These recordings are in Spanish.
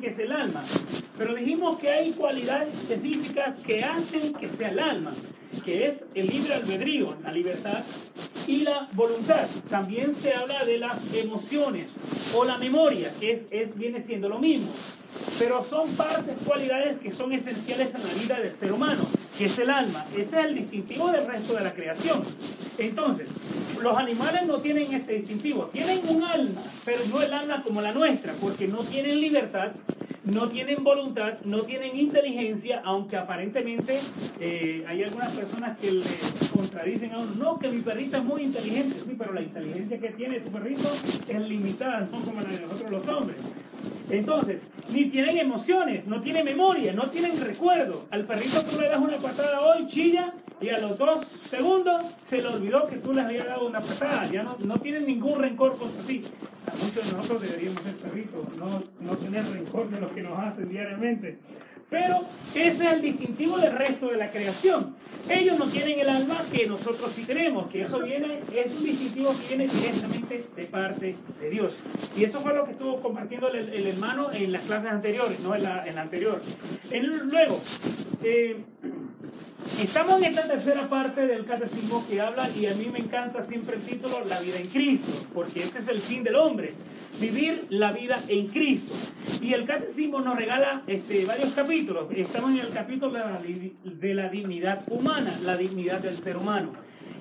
que es el alma. Pero dijimos que hay cualidades específicas que hacen que sea el alma, que es el libre albedrío, la libertad y la voluntad. También se habla de las emociones o la memoria, que es- viene siendo lo mismo. Pero son partes, cualidades que son esenciales en la vida del ser humano, que es el alma. Ese es el distintivo del resto de la creación. Entonces, los animales no tienen ese distintivo, tienen un alma, pero no el alma como la nuestra, porque no tienen libertad, no tienen voluntad, no tienen inteligencia, aunque aparentemente eh, hay algunas personas que le contradicen a uno, no, que mi perrito es muy inteligente, sí, pero la inteligencia que tiene tu perrito es limitada, no como la de nosotros los hombres. Entonces, ni tienen emociones, no tienen memoria, no tienen recuerdo. Al perrito tú le das una patada hoy, chilla, y a los dos segundos se le olvidó que tú les habías dado una patada. Ya no, no tienen ningún rencor contra ti. A muchos de nosotros deberíamos ser perritos, no, no tener rencor de lo que nos hacen diariamente. Pero ese es el distintivo del resto de la creación. Ellos no tienen el alma que nosotros sí tenemos, que eso viene, es un distintivo que viene directamente de parte de Dios. Y eso fue lo que estuvo compartiendo el, el hermano en las clases anteriores, no en la, en la anterior. En- luego, eh, Estamos en esta tercera parte del catecismo que habla, y a mí me encanta siempre el título, La vida en Cristo, porque este es el fin del hombre, vivir la vida en Cristo. Y el catecismo nos regala este, varios capítulos. Estamos en el capítulo de la, de la dignidad humana, la dignidad del ser humano.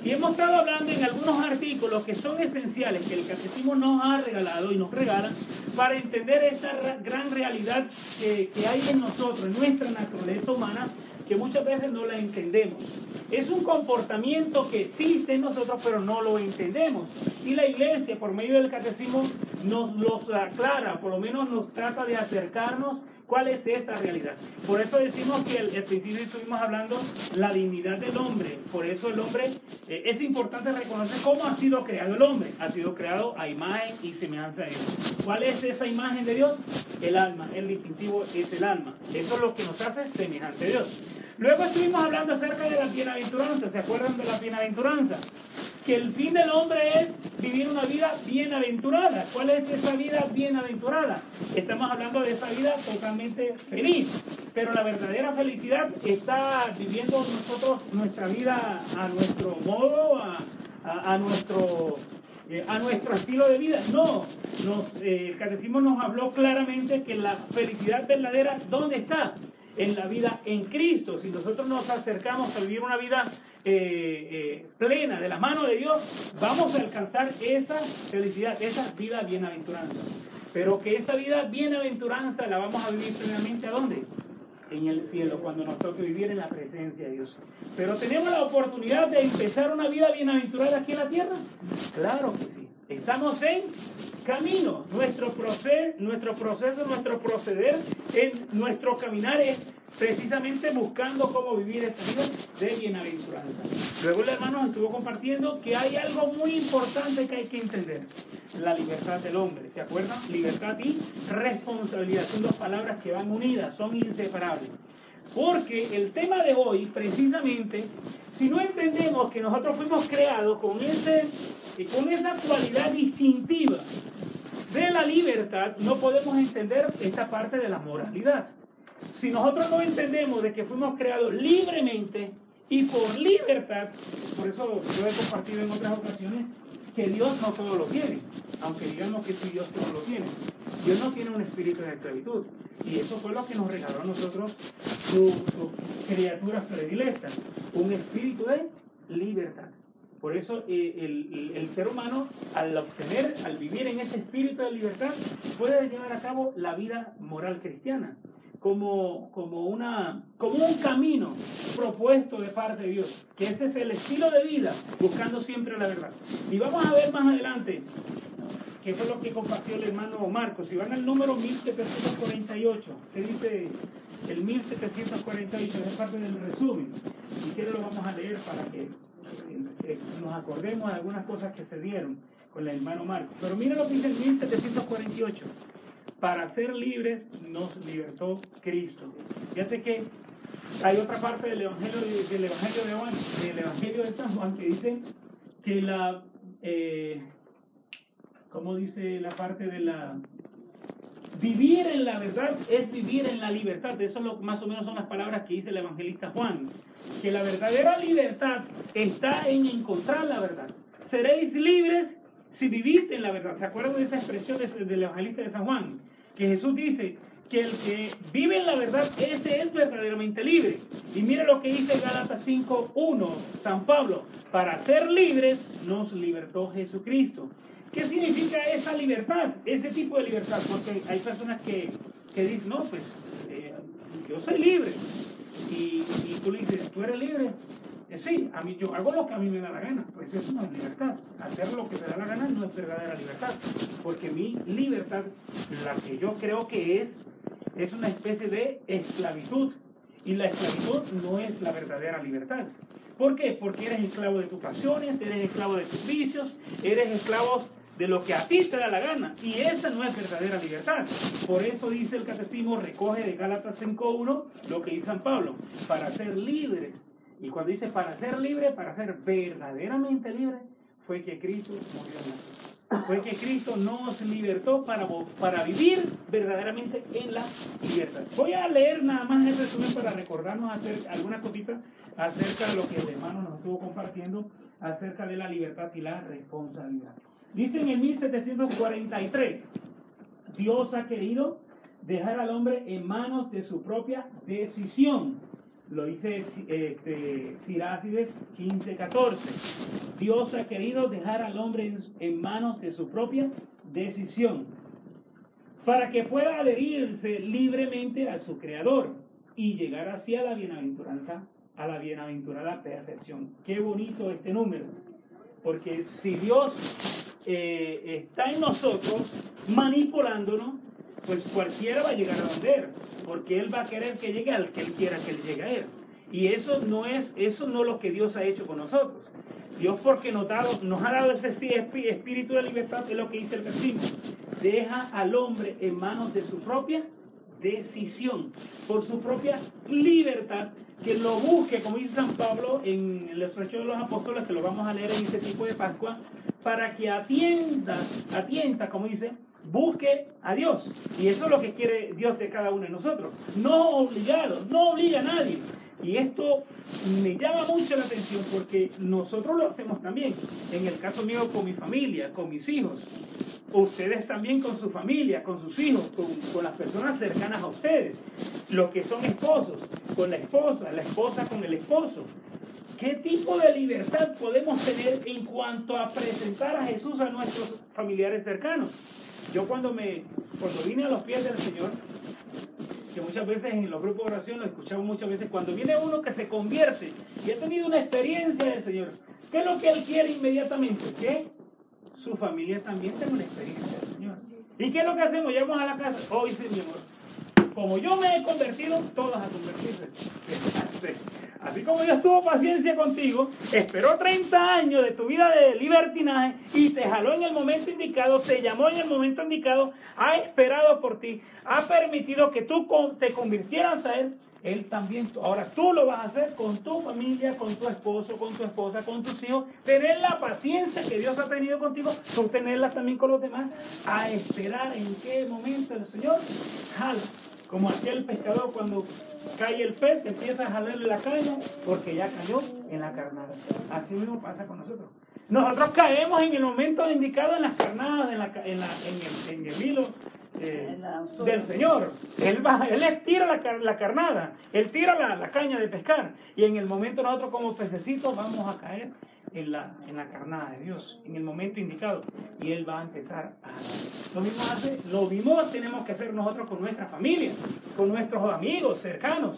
Y hemos estado hablando en algunos artículos que son esenciales, que el catecismo nos ha regalado y nos regala, para entender esta ra- gran realidad que, que hay en nosotros, en nuestra naturaleza humana, que muchas veces no la entendemos. Es un comportamiento que existe en nosotros, pero no lo entendemos. Y la iglesia, por medio del catecismo, nos los aclara, por lo menos nos trata de acercarnos cuál es esa realidad. Por eso decimos que el principio estuvimos hablando la dignidad del hombre. Por eso el hombre, eh, es importante reconocer cómo ha sido creado el hombre. Ha sido creado a imagen y semejanza de Dios. ¿Cuál es esa imagen de Dios? El alma. El distintivo es el alma. Eso es lo que nos hace semejante a Dios. Luego estuvimos hablando acerca de la bienaventuranza. ¿Se acuerdan de la bienaventuranza? Que el fin del hombre es vivir una vida bienaventurada. ¿Cuál es esa vida bienaventurada? Estamos hablando de esa vida totalmente feliz. Pero la verdadera felicidad está viviendo nosotros nuestra vida a nuestro modo, a, nuestro eh, a nuestro estilo de vida. No, eh, el catecismo nos habló claramente que la felicidad verdadera, ¿dónde está? En la vida en Cristo. Si nosotros nos acercamos a vivir una vida eh, eh, plena de la mano de Dios, vamos a alcanzar esa felicidad, esa vida bienaventuranza. Pero que esa vida bienaventuranza la vamos a vivir plenamente ¿a dónde? en el cielo cuando nos toque vivir en la presencia de Dios. Pero tenemos la oportunidad de empezar una vida bienaventurada aquí en la tierra. Claro que sí. Estamos en camino. Nuestro proceso, nuestro proceder, en nuestro caminar es precisamente buscando cómo vivir esta vida de bienaventuranza. Luego el hermano estuvo compartiendo que hay algo muy importante que hay que entender. La libertad del hombre. ¿Se acuerdan? Libertad y responsabilidad. Son dos palabras que van unidas, son inseparables. Porque el tema de hoy, precisamente, si no entendemos que nosotros fuimos creados con, ese, con esa cualidad distintiva de la libertad, no podemos entender esta parte de la moralidad. Si nosotros no entendemos de que fuimos creados libremente y por libertad, por eso yo he compartido en otras ocasiones que Dios no todo lo tiene, aunque digamos que sí Dios todo lo tiene. Dios no tiene un espíritu de esclavitud. Y eso fue lo que nos regaló a nosotros sus su criaturas predilectas, un espíritu de libertad. Por eso eh, el- el ser humano, al obtener, al vivir en ese espíritu de libertad, puede llevar a cabo la vida moral cristiana como, como, una, como un camino propuesto de parte de Dios, que ese es el estilo de vida, buscando siempre la verdad. Y vamos a ver más adelante que fue lo que compartió el hermano Marcos. Si van al número 1748, ¿qué dice el 1748? Es parte del resumen. Si quiere lo vamos a leer para que eh, nos acordemos de algunas cosas que se dieron con el hermano Marcos. Pero mira lo que dice el 1748. Para ser libres nos libertó Cristo. Fíjate que hay otra parte del Evangelio de, del Evangelio de Juan, del Evangelio de San Juan, que dice que la, eh, ¿cómo dice la parte de la Vivir en la verdad es vivir en la libertad. Eso lo, más o menos son las palabras que dice el evangelista Juan. Que la verdadera libertad está en encontrar la verdad. Seréis libres si viviste en la verdad. ¿Se acuerdan de esa expresión del evangelista de San Juan? Que Jesús dice que el que vive en la verdad, ese es verdaderamente libre. Y mire lo que dice Gálatas 5.1, San Pablo. Para ser libres nos libertó Jesucristo. ¿Qué significa esa libertad? Ese tipo de libertad. Porque hay personas que, que dicen, no, pues eh, yo soy libre. Y, y, tú le dices, ¿tú eres libre? Eh, sí, a mí yo hago lo que a mí me da la gana. Pues eso no es libertad. Hacer lo que te da la gana no es verdadera libertad. Porque mi libertad, la que yo creo que es, es una especie de esclavitud. Y la esclavitud no es la verdadera libertad. ¿Por qué? Porque eres esclavo de tus pasiones, eres esclavo de tus vicios, eres esclavo de lo que a ti te da la gana. Y esa no es verdadera libertad. Por eso dice el catecismo, recoge de Gálatas 5.1 lo que dice San Pablo, para ser libres. Y cuando dice para ser libre, para ser verdaderamente libre, fue que Cristo murió en la Fue que Cristo nos libertó para, para vivir verdaderamente en la libertad. Voy a leer nada más el resumen para recordarnos hacer alguna cosita acerca de lo que el hermano nos estuvo compartiendo acerca de la libertad y la responsabilidad. Dice en el 1743, Dios ha querido dejar al hombre en manos de su propia decisión. Lo dice este, Sirácides 15:14. Dios ha querido dejar al hombre en manos de su propia decisión para que pueda adherirse libremente a su creador y llegar hacia la bienaventuranza, a la bienaventurada perfección. Qué bonito este número, porque si Dios eh, está en nosotros manipulándonos, pues cualquiera va a llegar a donde porque Él va a querer que llegue al que Él quiera que Él llegue a Él. Y eso no es, eso no es lo que Dios ha hecho con nosotros. Dios porque nos, nos ha dado ese espíritu de libertad, es lo que dice el versículo. Deja al hombre en manos de su propia decisión, por su propia libertad, que lo busque, como dice San Pablo en el estrecho de los apóstoles, que lo vamos a leer en este tipo de Pascua, para que atienda, atienda, como dice, busque a Dios. Y eso es lo que quiere Dios de cada uno de nosotros. No obligado, no obliga a nadie. Y esto me llama mucho la atención porque nosotros lo hacemos también. En el caso mío con mi familia, con mis hijos. Ustedes también con su familia, con sus hijos, con, con las personas cercanas a ustedes. Los que son esposos, con la esposa, la esposa con el esposo. ¿Qué tipo de libertad podemos tener en cuanto a presentar a Jesús a nuestros familiares cercanos? Yo cuando me cuando vine a los pies del Señor, que muchas veces en los grupos de oración lo escuchamos muchas veces, cuando viene uno que se convierte y ha tenido una experiencia del Señor, ¿qué es lo que él quiere inmediatamente? Que su familia también tenga una experiencia del Señor. ¿Y qué es lo que hacemos? Llegamos a la casa, hoy sí, mi amor, como yo me he convertido, todas a convertirse. Así como Dios tuvo paciencia contigo, esperó 30 años de tu vida de libertinaje y te jaló en el momento indicado, te llamó en el momento indicado, ha esperado por ti, ha permitido que tú te convirtieras a Él. Él también, ahora tú lo vas a hacer con tu familia, con tu esposo, con tu esposa, con tus hijos. Tener la paciencia que Dios ha tenido contigo, tú tenerla también con los demás, a esperar en qué momento el Señor jala como aquel pescador cuando cae el pez, empieza a jalarle la caña porque ya cayó en la carnada. Así mismo pasa con nosotros. Nosotros caemos en el momento indicado en las carnadas, en, la, en, la, en, el, hilo eh, del Señor. Él, va, él tira la, la carnada, Él tira la, la, caña de pescar. Y en el momento nosotros como pececitos vamos a caer en la, en la carnada de Dios, en el momento indicado. Y Él va a empezar a... Lo mismo, hace, lo mismo tenemos que hacer nosotros con nuestra familia, con nuestros amigos cercanos.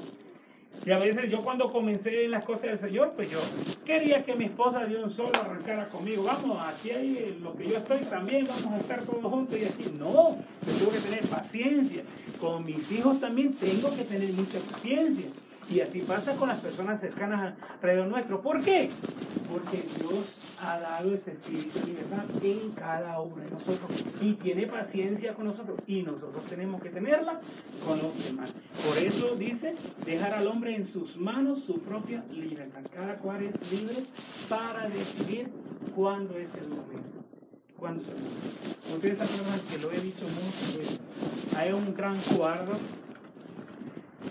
Y a veces yo cuando comencé en las cosas del Señor, pues yo quería que mi esposa de un solo arrancara conmigo. Vamos, aquí hay lo que yo estoy también, vamos a estar todos juntos y así. No, yo tengo que tener paciencia. Con mis hijos también tengo que tener mucha paciencia. Y así pasa con las personas cercanas alrededor nuestro. ¿Por qué? Porque Dios ha dado ese espíritu de libertad en cada uno de nosotros y tiene paciencia con nosotros y nosotros tenemos que tenerla con los demás. Por eso dice, dejar al hombre en sus manos su propia libertad. Cada cual es libre para decidir cuándo es el momento. Cuándo se Ustedes acuerdan que lo he dicho muchas veces. Hay un gran cuadro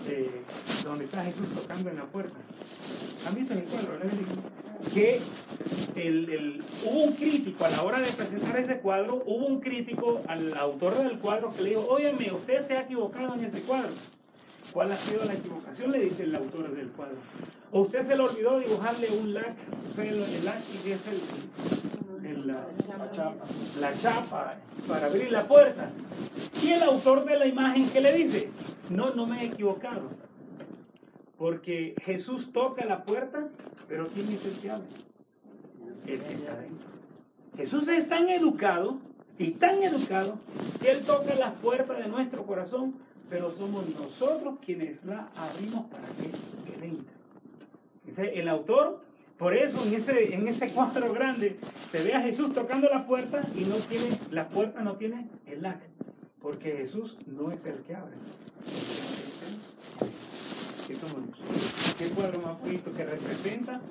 eh, donde está Jesús tocando en la puerta. ¿Han visto el cuadro? Que el, el, hubo un crítico a la hora de presentar ese cuadro, hubo un crítico al autor del cuadro que le dijo, óyeme, usted se ha equivocado en ese cuadro. ¿Cuál ha sido la equivocación? Le dice el autor del cuadro. ¿O usted se le olvidó dibujarle un lac? El, lac es el, el, la, chapa. la chapa para abrir la puerta. Y el autor de la imagen, ¿qué le dice? No, no me he equivocado. Porque Jesús toca la puerta, pero ¿quién dice el que abre? El que está adentro. Jesús es tan educado y tan educado que Él toca las puertas de nuestro corazón, pero somos nosotros quienes la abrimos para que, que entre. El autor, por eso en ese, en ese cuadro grande, se ve a Jesús tocando la puerta y no tiene, la puerta no tiene el lac, porque Jesús no es el que abre. ¿Qué somos? ¿Qué cuadro más bonito que representa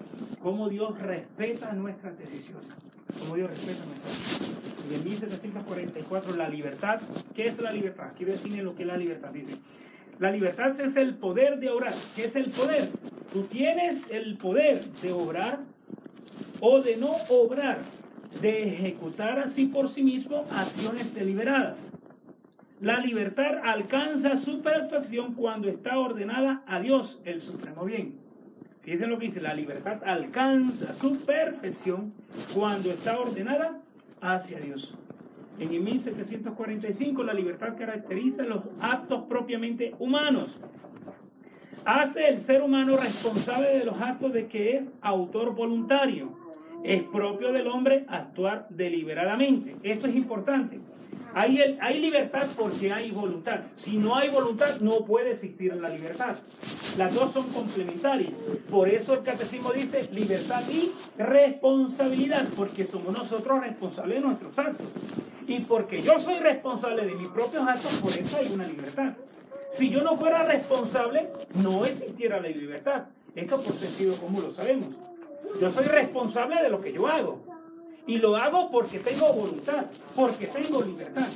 cómo Dios respeta nuestras decisiones? Cómo Dios respeta nuestras decisiones. Y en 1744, la libertad, ¿qué es la libertad? Aquí define lo que es la libertad. Dice, la libertad es el poder de obrar. ¿Qué es el poder? Tú tienes el poder de obrar o de no obrar, de ejecutar así por sí mismo acciones deliberadas. La libertad alcanza su perfección cuando está ordenada a Dios, el supremo bien. Fíjense lo que dice, la libertad alcanza su perfección cuando está ordenada hacia Dios. En 1745 la libertad caracteriza los actos propiamente humanos. Hace el ser humano responsable de los actos de que es autor voluntario. Es propio del hombre actuar deliberadamente. Esto es importante. Hay, hay libertad porque hay voluntad. Si no hay voluntad, no puede existir la libertad. Las dos son complementarias. Por eso el catecismo dice libertad y responsabilidad, porque somos nosotros responsables de nuestros actos. Y porque yo soy responsable de mis propios actos, por eso hay una libertad. Si yo no fuera responsable, no existiera la libertad. Esto por sentido común lo sabemos. Yo soy responsable de lo que yo hago. Y lo hago porque tengo voluntad, porque tengo libertad.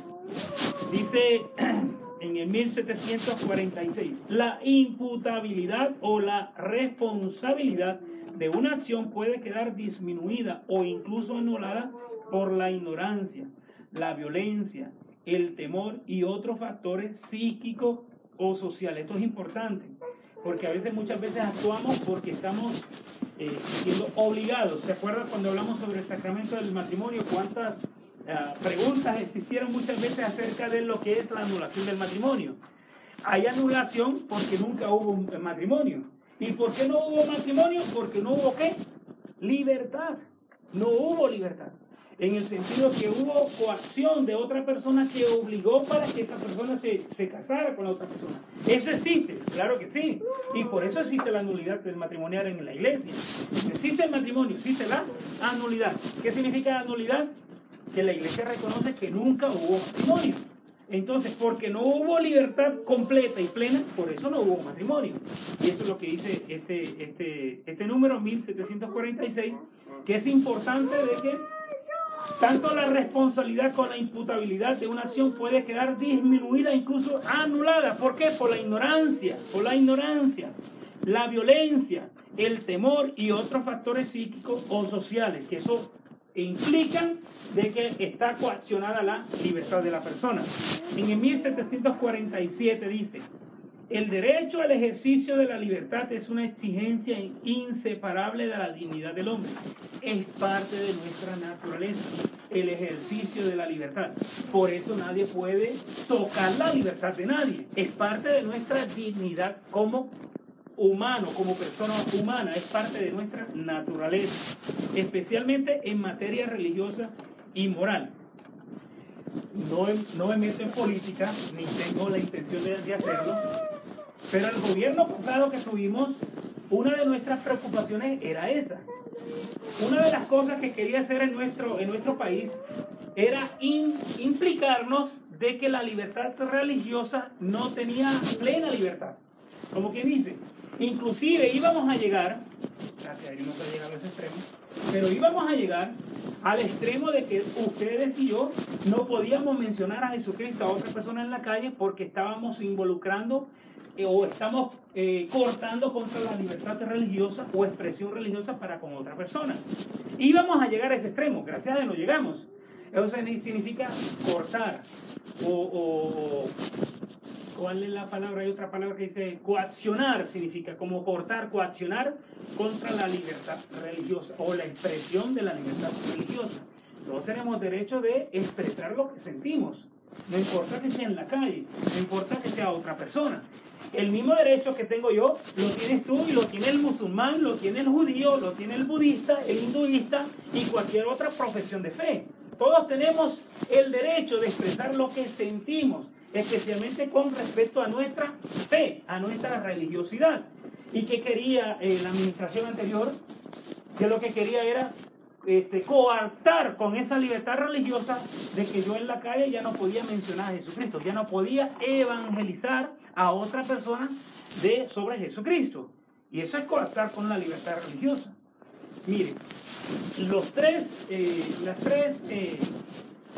Dice en el 1746, la imputabilidad o la responsabilidad de una acción puede quedar disminuida o incluso anulada por la ignorancia, la violencia, el temor y otros factores psíquicos o sociales. Esto es importante, porque a veces, muchas veces actuamos porque estamos eh, siendo obligados. ¿Se acuerdan cuando hablamos sobre el sacramento del matrimonio? ¿Cuántas uh, preguntas existieron muchas veces acerca de lo que es la anulación del matrimonio? Hay anulación porque nunca hubo un matrimonio. ¿Y por qué no hubo matrimonio? Porque no hubo qué? Libertad. No hubo libertad en el sentido que hubo coacción de otra persona que obligó para que esa persona se, se, casara con la otra persona. Eso existe, claro que sí. Y por eso existe la nulidad del matrimonial en la iglesia. Existe el matrimonio, existe la anulidad. ¿Qué significa anulidad? Que la iglesia reconoce que nunca hubo matrimonio. Entonces, porque no hubo libertad completa y plena, por eso no hubo matrimonio. Y eso es lo que dice este, este, este número 1746, que es importante de que tanto la responsabilidad con la imputabilidad de una acción puede quedar disminuida, incluso anulada. ¿Por qué? Por la ignorancia, por la ignorancia, la violencia, el temor y otros factores psíquicos o sociales, que eso implican de que está coaccionada la libertad de la persona. En el 1747 dice, el derecho al ejercicio de la libertad es una exigencia inseparable de la dignidad del hombre. Es parte de nuestra naturaleza, el ejercicio de la libertad. Por eso nadie puede tocar la libertad de nadie. Es parte de nuestra dignidad como humano, como persona humana, es parte de nuestra naturaleza, especialmente en materia religiosa y moral. No, no me meto en política, ni tengo la intención de, de hacerlo, pero el gobierno pasado que tuvimos, una de nuestras preocupaciones era esa. Una de las cosas que quería hacer en nuestro, en nuestro país era implicarnos de que la libertad religiosa no tenía plena libertad. Como quien dice, inclusive íbamos a llegar, gracias a Dios no a llegar a los extremos, pero íbamos a llegar al extremo de que ustedes y yo no podíamos mencionar a Jesucristo a otra persona en la calle porque estábamos involucrando o estamos eh, cortando contra la libertad religiosa o expresión religiosa para con otra persona. Íbamos a llegar a ese extremo, gracias a Dios no llegamos. Eso significa cortar o, ¿cuál es la palabra? Hay otra palabra que dice coaccionar, significa como cortar, coaccionar contra la libertad religiosa o la expresión de la libertad religiosa. Todos tenemos derecho de expresar lo que sentimos. No importa que sea en la calle, no importa que sea otra persona. El mismo derecho que tengo yo lo tienes tú y lo tiene el musulmán, lo tiene el judío, lo tiene el budista, el hinduista y cualquier otra profesión de fe. Todos tenemos el derecho de expresar lo que sentimos, especialmente con respecto a nuestra fe, a nuestra religiosidad. ¿Y qué quería eh, la administración anterior? Que lo que quería era este, coartar con esa libertad religiosa de que yo en la calle ya no podía mencionar a Jesucristo, ya no podía evangelizar a otra persona de, sobre Jesucristo. Y eso es coartar con la libertad religiosa. Miren, los tres, eh, las tres eh,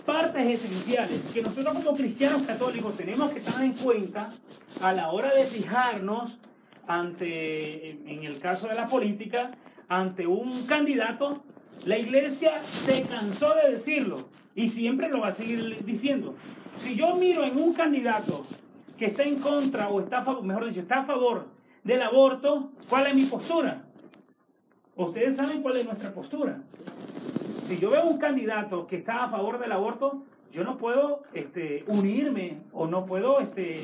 partes esenciales que nosotros como cristianos católicos tenemos que tener en cuenta a la hora de fijarnos ante, en el caso de la política, ante un candidato, la iglesia se cansó de decirlo y siempre lo va a seguir diciendo. Si yo miro en un candidato que está en contra o está, mejor dicho, está a favor del aborto, ¿cuál es mi postura? Ustedes saben cuál es nuestra postura. Si yo veo un candidato que está a favor del aborto, yo no puedo este, unirme o no puedo este,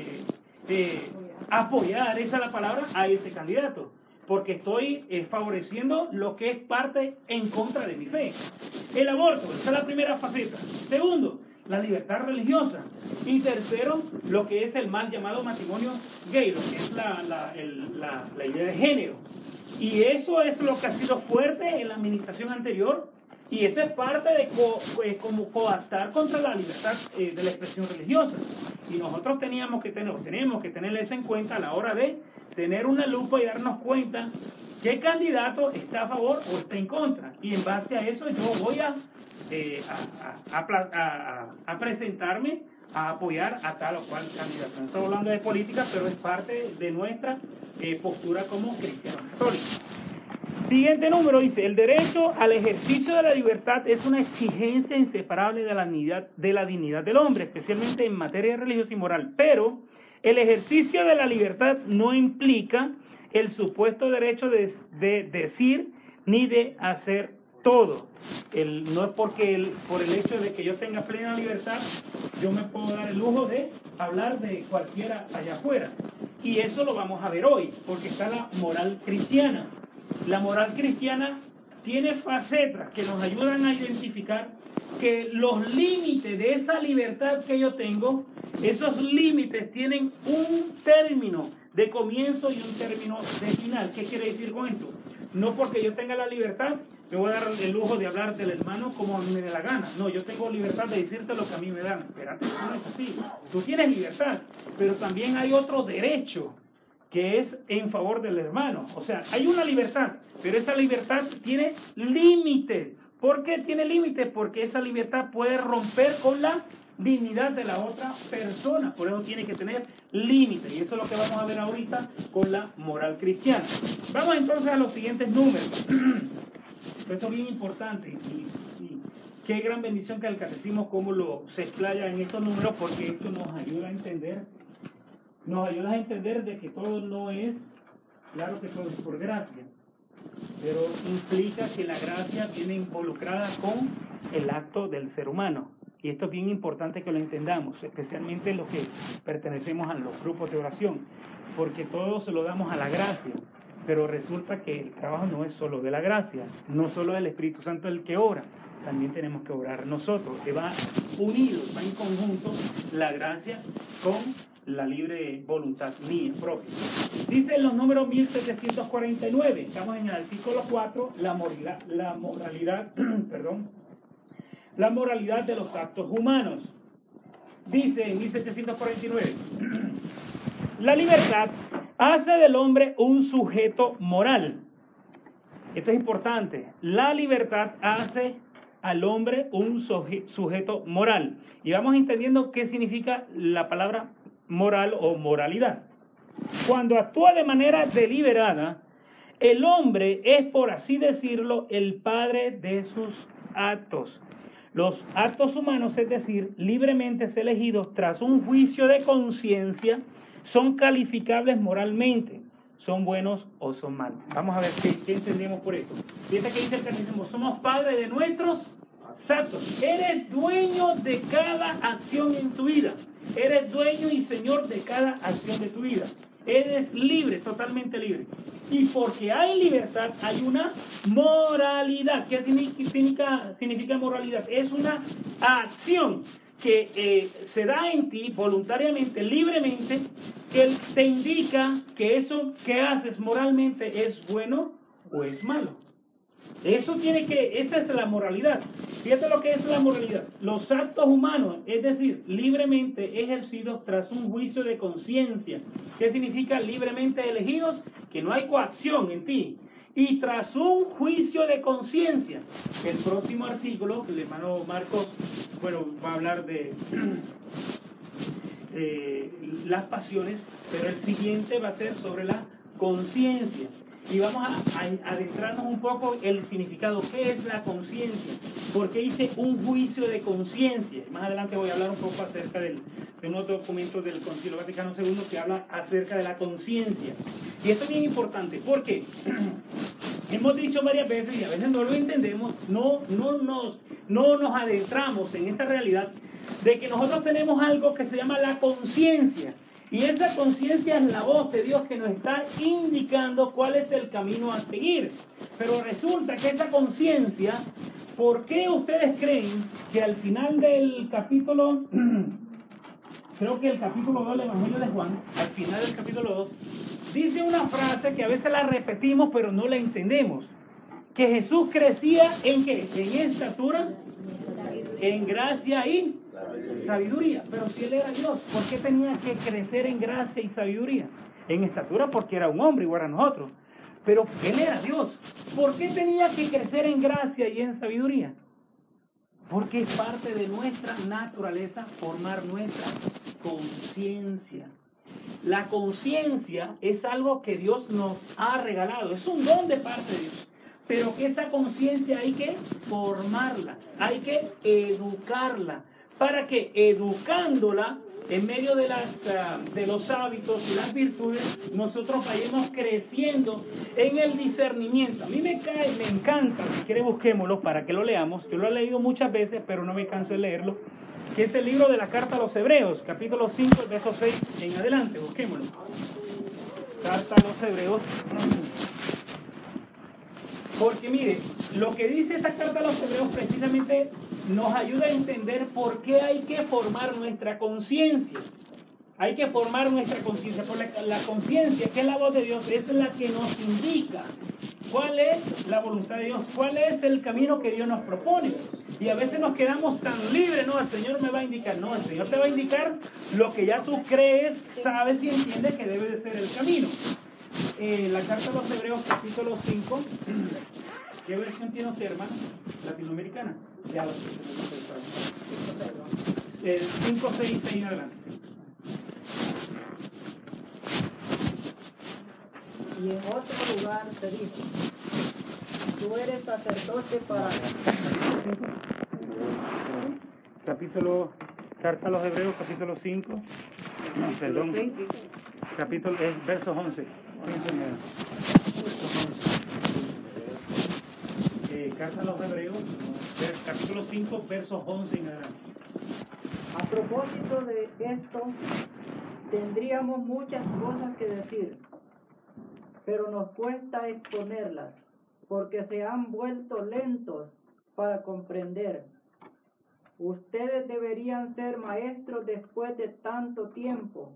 eh, apoyar, esa es la palabra, a ese candidato, porque estoy eh, favoreciendo lo que es parte en contra de mi fe. El aborto, esa es la primera faceta. Segundo, la libertad religiosa. Y tercero, lo que es el mal llamado matrimonio gay, lo que es la, la idea de género. Y eso es lo que ha sido fuerte en la administración anterior. Y eso es parte de pues, como coactar contra la libertad eh, de la expresión religiosa. Y nosotros teníamos que tener, tenemos que tener eso en cuenta a la hora de tener una lupa y darnos cuenta qué candidato está a favor o está en contra. Y en base a eso yo voy a, eh, a presentarme a apoyar a tal o cual candidato. No estamos hablando de política, pero es parte de nuestra eh, postura como cristianos católicos. Siguiente número dice, el derecho al ejercicio de la libertad es una exigencia inseparable de la dignidad, de la dignidad del hombre, especialmente en materia religiosa y moral. Pero el ejercicio de la libertad no implica el supuesto derecho de, de decir ni de hacer todo. El, no es porque por el hecho de que yo tenga plena libertad, yo me puedo dar el lujo de hablar de cualquiera allá afuera. Y eso lo vamos a ver hoy, porque está la moral cristiana. La moral cristiana tiene facetas que nos ayudan a identificar que los límites de esa libertad que yo tengo, esos límites tienen un término de comienzo y un término de final. ¿Qué quiere decir con esto? No porque yo tenga la libertad, me voy a dar el lujo de hablar del hermano como me dé la gana. No, yo tengo libertad de decirte lo que a mí me dan. Espérate, no es así. Tú tienes libertad, pero también hay otro derecho que es en favor del hermano. O sea, hay una libertad, pero esa libertad tiene límites. ¿Por qué tiene límites? Porque esa libertad puede romper con la dignidad de la otra persona. Por eso tiene que tener límites. Y eso es lo que vamos a ver ahorita con la moral cristiana. Vamos entonces a los siguientes números. Esto es bien importante y, qué gran bendición que el catecismo como lo se explaya en estos números porque esto nos ayuda a entender, nos ayuda a entender de que todo no es, claro que todo es por gracia, pero implica que la gracia viene involucrada con el acto del ser humano. Y esto es bien importante que lo entendamos, especialmente los que pertenecemos a los grupos de oración. porque todo se lo damos a la gracia. Pero resulta que el trabajo no es solo de la gracia, no solo del Espíritu Santo el que obra, también tenemos que obrar nosotros, que va unido, va en conjunto la gracia con la libre voluntad mía propia. Dice en los números 1749, estamos en el artículo 4, la moralidad, la moralidad, perdón, la moralidad de los actos humanos. Dice en 1749, la libertad hace del hombre un sujeto moral. Esto es importante. La libertad hace al hombre un sujeto moral. Y vamos entendiendo qué significa la palabra moral o moralidad. Cuando actúa de manera deliberada, el hombre es, por así decirlo, el padre de sus actos. Los actos humanos, es decir, libremente elegidos tras un juicio de conciencia, son calificables moralmente. ¿Son buenos o son malos? Vamos a ver qué, entendemos por esto. Fíjate que dice el catecismo, somos padres de nuestros actos. Eres dueño de cada acción en tu vida. Eres dueño y señor de cada acción de tu vida. Eres libre, totalmente libre. Y porque hay libertad, hay una moralidad. ¿Qué significa, significa moralidad? Es una acción que eh, se da en ti voluntariamente, libremente, que te indica que eso que haces moralmente es bueno o es malo. Eso tiene que, esa es la moralidad. Fíjate lo que es la moralidad. Los actos humanos, es decir, libremente ejercidos tras un juicio de conciencia. ¿Qué significa libremente elegidos? Que no hay coacción en ti. Y tras un juicio de conciencia. El próximo artículo, el hermano Marcos, bueno, va a hablar de eh, las pasiones, pero el siguiente va a ser sobre la conciencia y vamos a, adentrarnos un poco el significado, qué es la conciencia, porque dice un juicio de conciencia. Más adelante voy a hablar un poco acerca del, de un otro documento del Concilio Vaticano II que habla acerca de la conciencia. Y esto es bien importante, porque hemos dicho varias veces y a veces no lo entendemos, no, no, nos, no nos adentramos en esta realidad de que nosotros tenemos algo que se llama la conciencia. Y esa conciencia es la voz de Dios que nos está indicando cuál es el camino a seguir. Pero resulta que esa conciencia, ¿por qué ustedes creen que al final del capítulo, creo que el capítulo 2 del Evangelio de Juan, al final del capítulo 2, dice una frase que a veces la repetimos pero no la entendemos? Que Jesús crecía en qué? En estatura, en gracia y sabiduría. Pero si él era Dios, ¿por qué tenía que crecer en gracia y sabiduría? En estatura porque era un hombre igual a nosotros. Pero él era Dios. ¿Por qué tenía que crecer en gracia y en sabiduría? Porque es parte de nuestra naturaleza formar nuestra conciencia. La conciencia es algo que Dios nos ha regalado, es un don de parte de Dios. Pero que esa conciencia hay que formarla, hay que educarla, para que educándola en medio de, las, ah, de los hábitos y las virtudes, nosotros vayamos creciendo en el discernimiento. A mí me cae, me encanta, si quiere busquémoslo para que lo leamos. Yo lo he leído muchas veces, pero no me canso de leerlo. Que es el libro de la carta a los Hebreos, capítulo 5, verso 6 en adelante. Busquémoslo. Carta a los Hebreos. Porque mire, lo que dice esta carta a los hebreos precisamente nos ayuda a entender por qué hay que formar nuestra conciencia. Hay que formar nuestra conciencia, porque la, conciencia, que es la voz de Dios, es la que nos indica cuál es la voluntad de Dios, cuál es el camino que Dios nos propone. Y a veces nos quedamos tan libres, no, el Señor me va a indicar, no, el Señor te va a indicar lo que ya tú crees, sabes y entiendes que debe de ser el camino. Eh, la carta a los Hebreos, capítulo 5. ¿Qué versión tiene usted, hermano? Latinoamericana. Ya, 5, 6, 6 en adelante. Y en otro lugar se dice, tú eres sacerdote para... Capítulo, carta a los Hebreos, capítulo 5. perdón. Capítulo, es verso 11. A capítulo 5, versos 11 en adelante. A propósito de esto, Tendríamos muchas cosas que decir, pero nos cuesta exponerlas, porque se han vuelto lentos para comprender. Ustedes deberían ser maestros después de tanto tiempo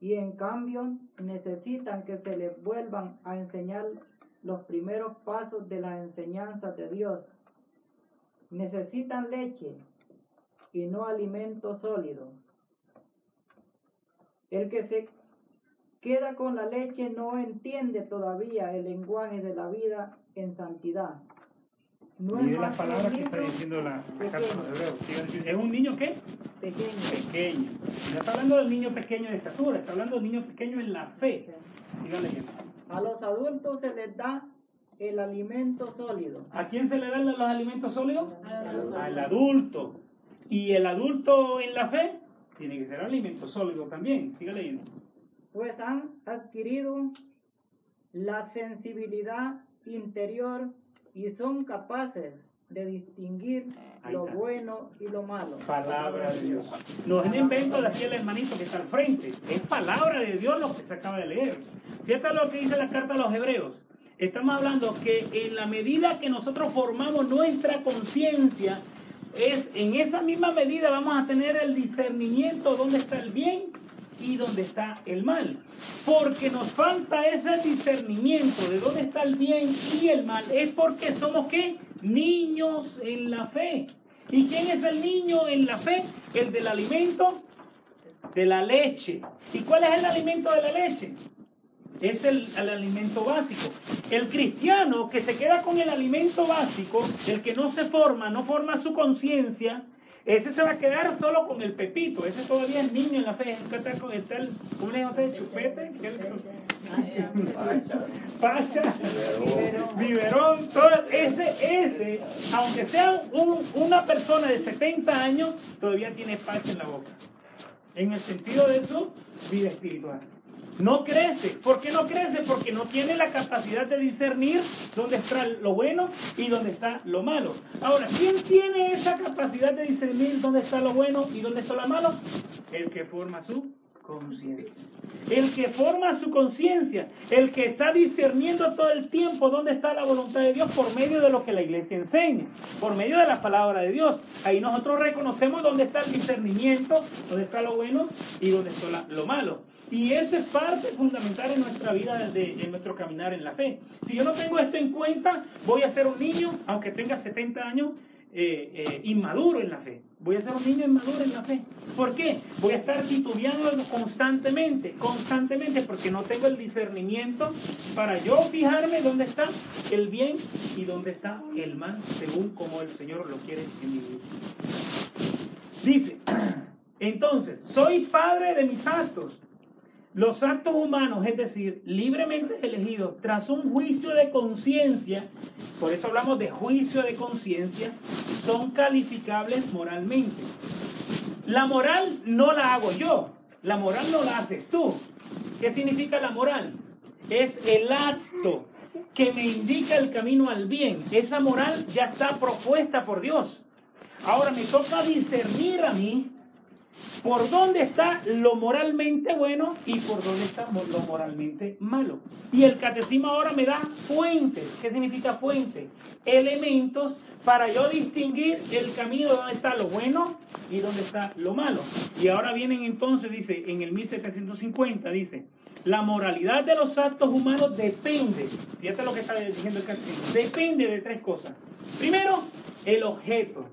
y en cambio necesitan que se les vuelvan a enseñar los primeros pasos de la enseñanza de Dios. Necesitan leche y no alimento sólido. El que se queda con la leche no entiende todavía el lenguaje de la vida en santidad. No las que palabras que está diciendo la, la carta los hebreos. ¿Es un niño qué? pequeño. Pequeño. No está hablando del niño pequeño de estatura, está hablando del niño pequeño en la fe. Siga leyendo. A los adultos se les da el alimento sólido. ¿A quién se le dan los alimentos sólidos? Al adulto. Y el adulto en la fe tiene que ser alimento sólido también. Siga leyendo. pues han adquirido la sensibilidad interior y son capaces de distinguir lo bueno y lo malo. Palabra de Dios. No es un invento de aquí el hermanito que está al frente. Es palabra de Dios lo que se acaba de leer. Fíjate lo que dice la carta a los hebreos. Estamos hablando que en la medida que nosotros formamos nuestra conciencia, es en esa misma medida vamos a tener el discernimiento dónde está el bien y dónde está el mal. Porque nos falta ese discernimiento de dónde está el bien y el mal. Es porque somos qué? Niños en la fe. ¿Y quién es el niño en la fe? El del alimento de la leche. ¿Y cuál es el alimento de la leche? Es el, el alimento básico. El cristiano que se queda con el alimento básico, el que no se forma, no forma su conciencia, ese se va a quedar solo con el pepito. Ese todavía es niño en la fe. Está, con- el, ¿Cómo le llama usted? ¿Chupete? ¿Qué le- Pacha, biberón, todo ese, ese, aunque sea un- una persona de 70 años, todavía tiene pacha en la boca. En el sentido de su vida espiritual. No crece. ¿Por qué no crece? Porque no tiene la capacidad de discernir dónde está lo bueno y dónde está lo malo. Ahora, ¿quién tiene esa capacidad de discernir dónde está lo bueno y dónde está lo malo? El que forma su conciencia. El que forma su conciencia, el que está discerniendo todo el tiempo dónde está la voluntad de Dios por medio de lo que la iglesia enseña, por medio de la palabra de Dios. Ahí nosotros reconocemos dónde está el discernimiento, dónde está lo bueno y dónde está lo malo. Y eso es parte fundamental en nuestra vida, en nuestro caminar en la fe. Si yo no tengo esto en cuenta, voy a ser un niño, aunque tenga 70 años, eh, eh, inmaduro en la fe. Voy a ser un niño inmaduro en la fe. ¿Por qué? Voy a estar titubeando constantemente, constantemente, porque no tengo el discernimiento para yo fijarme dónde está el bien y dónde está el mal, según como el Señor lo quiere en mi vida. Dice, entonces, soy padre de mis actos. Los actos humanos, es decir, libremente elegidos tras un juicio de conciencia, por eso hablamos de juicio de conciencia, son calificables moralmente. La moral no la hago yo, la moral no la haces tú. ¿Qué significa la moral? Es el acto que me indica el camino al bien. Esa moral ya está propuesta por Dios. Ahora me toca discernir a mí por dónde está lo moralmente bueno y por dónde está lo moralmente malo. Y el catecismo ahora me da fuentes. ¿Qué significa fuente? Elementos para yo distinguir el camino de dónde está lo bueno y dónde está lo malo. Y ahora vienen entonces, dice, en el 1750, dice, la moralidad de los actos humanos depende, fíjate lo que está diciendo el catecismo, depende de tres cosas. Primero, el objeto.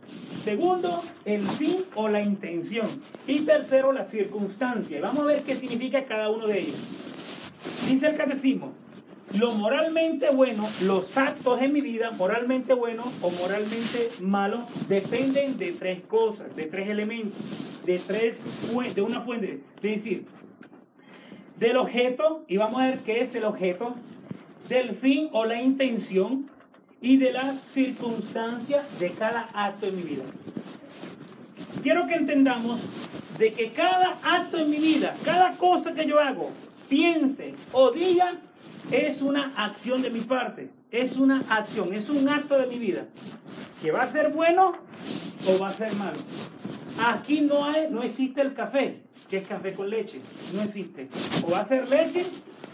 Segundo, el fin o la intención. Y tercero, la circunstancia. Vamos a ver qué significa cada uno de ellos. Dice el catecismo, lo moralmente bueno, los actos en mi vida, moralmente buenos o moralmente malos, dependen de tres cosas, de tres elementos, de tres de una fuente. Es decir, del objeto, y vamos a ver qué es el objeto, del fin o la intención y de las circunstancias de cada acto en mi vida. Quiero que entendamos de que cada acto en mi vida, cada cosa que yo hago, piense o diga, es una acción de mi parte, es una acción, es un acto de mi vida, que va a ser bueno o va a ser malo. Aquí no hay, no existe el café. ¿Qué es café con leche? No existe. O va a ser leche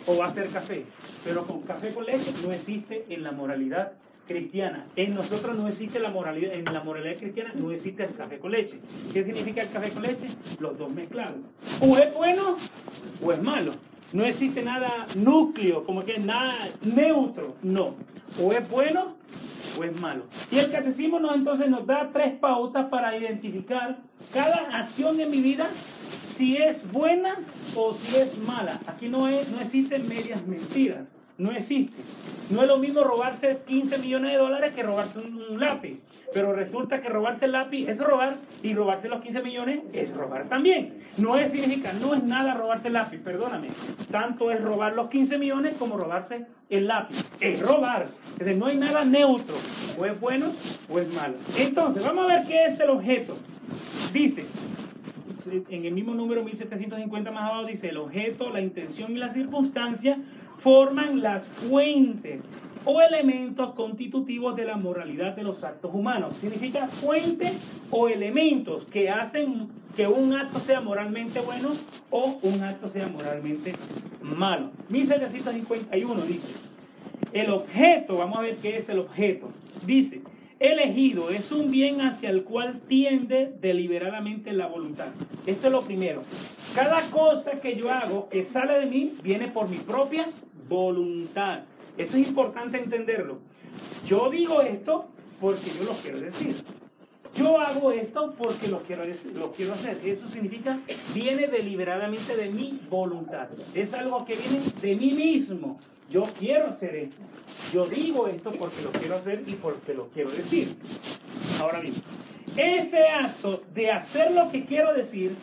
o va a ser café. Pero con café con leche no existe en la moralidad cristiana. En nosotros no existe la moralidad, en la moralidad cristiana no existe el café con leche. ¿Qué significa el café con leche? Los dos mezclados. O es bueno o es malo. No existe nada núcleo, como que nada neutro. No. O es bueno o es malo. Y el catecismo nos, entonces nos da tres pautas para identificar cada acción en mi vida si es buena o si es mala. Aquí no, es, no existen medias mentiras. No existe. No es lo mismo robarse 15 millones de dólares que robarse un, lápiz. Pero resulta que robarse el lápiz es robar y robarse los 15 millones es robar también. No es significa, no es nada robarse el lápiz, perdóname. Tanto es robar los 15 millones como robarse el lápiz. Es robar. Entonces no hay nada neutro. O es bueno o es malo. Entonces, vamos a ver qué es el objeto. Dice, en el mismo número 1750 más abajo dice el objeto, la intención y la circunstancia forman las fuentes o elementos constitutivos de la moralidad de los actos humanos. Significa fuentes o elementos que hacen que un acto sea moralmente bueno o un acto sea moralmente malo. 1751 dice, el objeto, vamos a ver qué es el objeto. Dice, elegido es un bien hacia el cual tiende deliberadamente la voluntad. Esto es lo primero. Cada cosa que yo hago que sale de mí viene por mi propia voluntad. Eso es importante entenderlo. Yo digo esto porque yo lo quiero decir. Yo hago esto porque lo quiero, lo quiero hacer. Eso significa, viene deliberadamente de mi voluntad. Es algo que viene de mí mismo. Yo quiero hacer esto. Yo digo esto porque lo quiero hacer y porque lo quiero decir. Ahora bien, ese acto de hacer lo que quiero decir,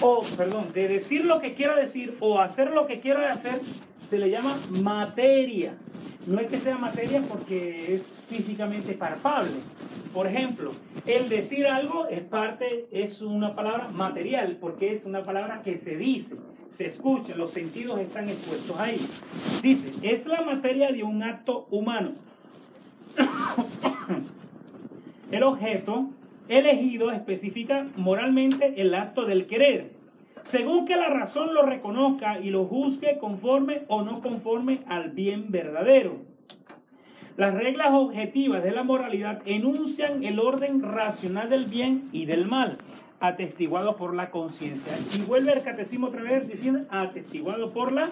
o perdón, de decir lo que quiero decir o hacer lo que quiero hacer, se le llama materia. No es que sea materia porque es físicamente palpable. Por ejemplo, el decir algo es parte, es una palabra material, porque es una palabra que se dice, se escucha, los sentidos están expuestos ahí. Dice, es la materia de un acto humano. el objeto elegido especifica moralmente el acto del querer según que la razón lo reconozca y lo juzgue conforme o no conforme al bien verdadero. Las reglas objetivas de la moralidad enuncian el orden racional del bien y del mal, atestiguado por la conciencia. Y vuelve el catecismo otra vez diciendo atestiguado por la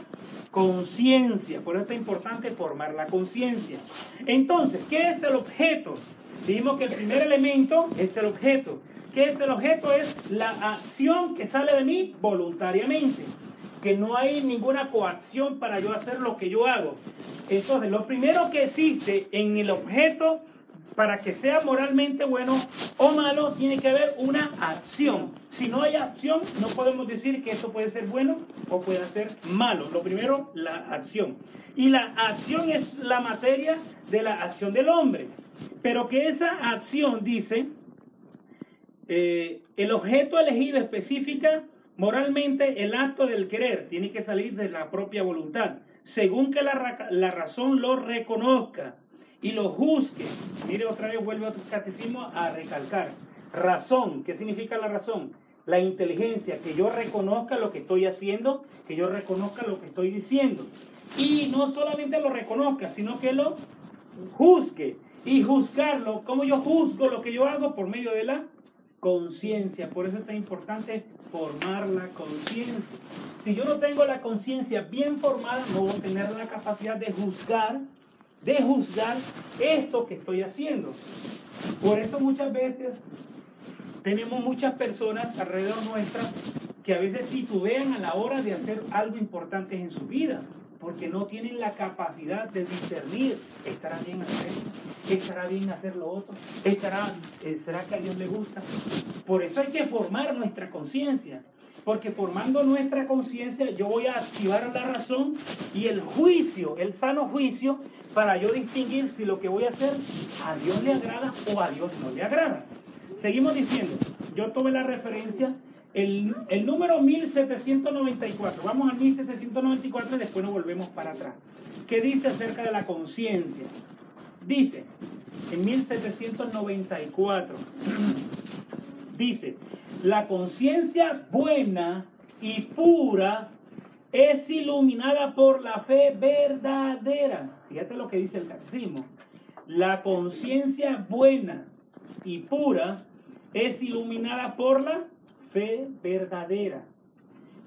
conciencia. Por eso es importante formar la conciencia. Entonces, ¿qué es el objeto? Dijimos que el primer elemento es el objeto que es el objeto es la acción que sale de mí voluntariamente, que no hay ninguna coacción para yo hacer lo que yo hago. Entonces, lo primero que existe en el objeto para que sea moralmente bueno o malo, tiene que haber una acción. Si no hay acción, no podemos decir que eso puede ser bueno o puede ser malo. Lo primero, la acción. Y la acción es la materia de la acción del hombre. Pero que esa acción, dice, eh, el objeto elegido especifica moralmente el acto del querer, tiene que salir de la propia voluntad, según que la, la razón lo reconozca y lo juzgue. Mire, otra vez vuelve otro catecismo a recalcar. Razón, ¿qué significa la razón? La inteligencia, que yo reconozca lo que estoy haciendo, que yo reconozca lo que estoy diciendo. Y no solamente lo reconozca, sino que lo juzgue. Y juzgarlo, como yo juzgo lo que yo hago por medio de la conciencia. Por eso es tan importante formar la conciencia. Si yo no tengo la conciencia bien formada, no voy a tener la capacidad de juzgar, de juzgar esto que estoy haciendo. Por eso muchas veces tenemos muchas personas alrededor nuestra que a veces titubean a la hora de hacer algo importante en su vida porque no tienen la capacidad de discernir, ¿estará bien hacer esto? ¿Estará bien hacer lo otro? ¿Estará, eh, ¿Será que a Dios le gusta? Por eso hay que formar nuestra conciencia, porque formando nuestra conciencia yo voy a activar la razón y el juicio, el sano juicio, para yo distinguir si lo que voy a hacer a Dios le agrada o a Dios no le agrada. Seguimos diciendo, yo tomé la referencia el, número 1794, vamos al 1794 y después nos volvemos para atrás. ¿Qué dice acerca de la conciencia? Dice, en 1794, dice, la conciencia buena y pura es iluminada por la fe verdadera. Fíjate lo que dice el catecismo. La conciencia buena y pura es iluminada por la fe verdadera.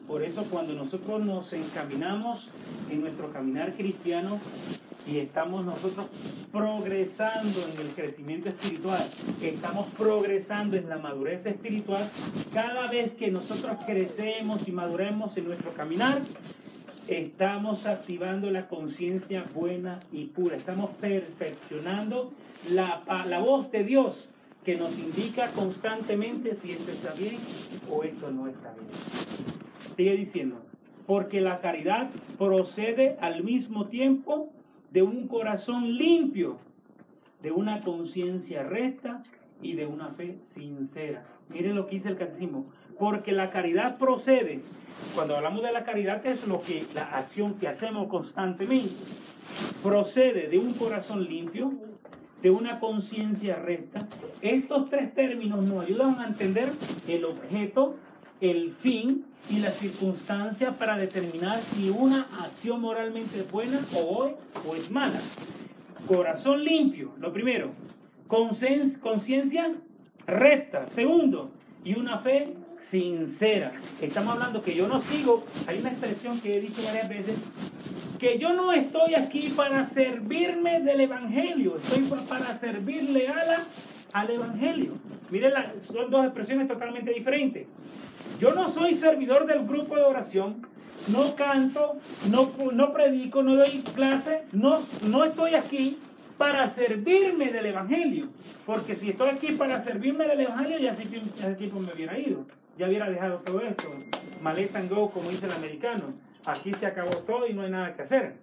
Por eso cuando nosotros nos encaminamos en nuestro caminar cristiano y estamos nosotros progresando en el crecimiento espiritual, estamos progresando en la madurez espiritual, cada vez que nosotros crecemos y maduremos en nuestro caminar, estamos activando la conciencia buena y pura, estamos perfeccionando la, la voz de Dios que nos indica constantemente si esto está bien o esto no está bien. Sigue diciendo, porque la caridad procede al mismo tiempo de un corazón limpio, de una conciencia recta y de una fe sincera. Miren lo que dice el catecismo, porque la caridad procede, cuando hablamos de la caridad es lo que la acción que hacemos constantemente, procede de un corazón limpio, de una conciencia recta. Estos tres términos nos ayudan a entender el objeto, el fin y la circunstancia para determinar si una acción moralmente es buena o, o es mala. Corazón limpio, lo primero. Conciencia recta, segundo. Y una fe sincera. Estamos hablando que yo no sigo, hay una expresión que he dicho varias veces, que yo no estoy aquí para servirme del Evangelio, estoy para servirle a la, al Evangelio. Miren, son dos expresiones totalmente diferentes. Yo no soy servidor del grupo de oración, no canto, no, no predico, no doy clase, no, no estoy aquí para servirme del Evangelio. Porque si estoy aquí para servirme del Evangelio, ya hace tiempo me hubiera ido. Ya hubiera dejado todo esto. Maleta and go, como dice el americano. Aquí se acabó todo y no hay nada que hacer.